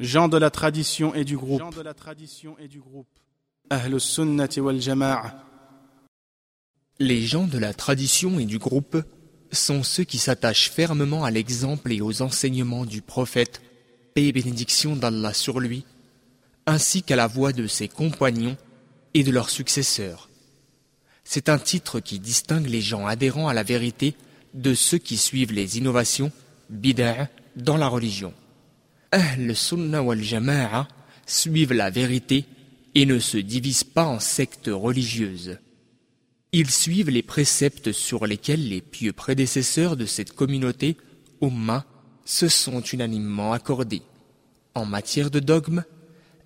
Gens de la tradition et du groupe. Ahl sunnati wal jama'a. Les gens de la tradition et du groupe sont ceux qui s'attachent fermement à l'exemple et aux enseignements du prophète, paix et bénédiction d'Allah sur lui, ainsi qu'à la voix de ses compagnons et de leurs successeurs. C'est un titre qui distingue les gens adhérents à la vérité de ceux qui suivent les innovations, bid'a, dans la religion. Ahl Sunnah wal Jama'a suivent la vérité et ne se divisent pas en sectes religieuses. Ils suivent les préceptes sur lesquels les pieux prédécesseurs de cette communauté, Ummah, se sont unanimement accordés. En matière de dogme,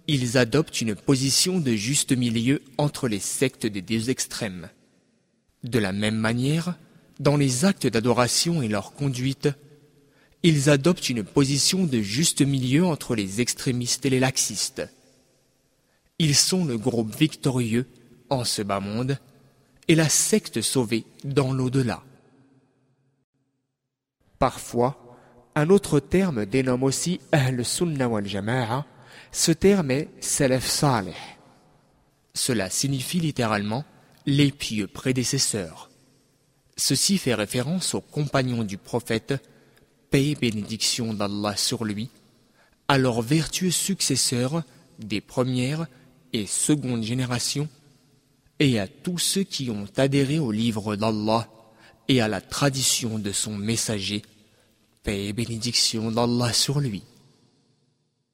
ils adoptent une position de juste milieu entre les sectes des deux extrêmes. De la même manière, dans les actes d'adoration et leur conduite, ils adoptent une position de juste milieu entre les extrémistes et les laxistes. Ils sont le groupe victorieux en ce bas monde et la secte sauvée dans l'au-delà. Parfois, un autre terme dénomme aussi Ahl Sunnah wal Jama'a. Ce terme est Salaf Saleh. Cela signifie littéralement les pieux prédécesseurs. Ceci fait référence aux compagnons du prophète, paix et bénédiction d'Allah sur lui, à leurs vertueux successeurs des premières et secondes générations et à tous ceux qui ont adhéré au livre d'Allah et à la tradition de son messager, paix et bénédiction d'Allah sur lui.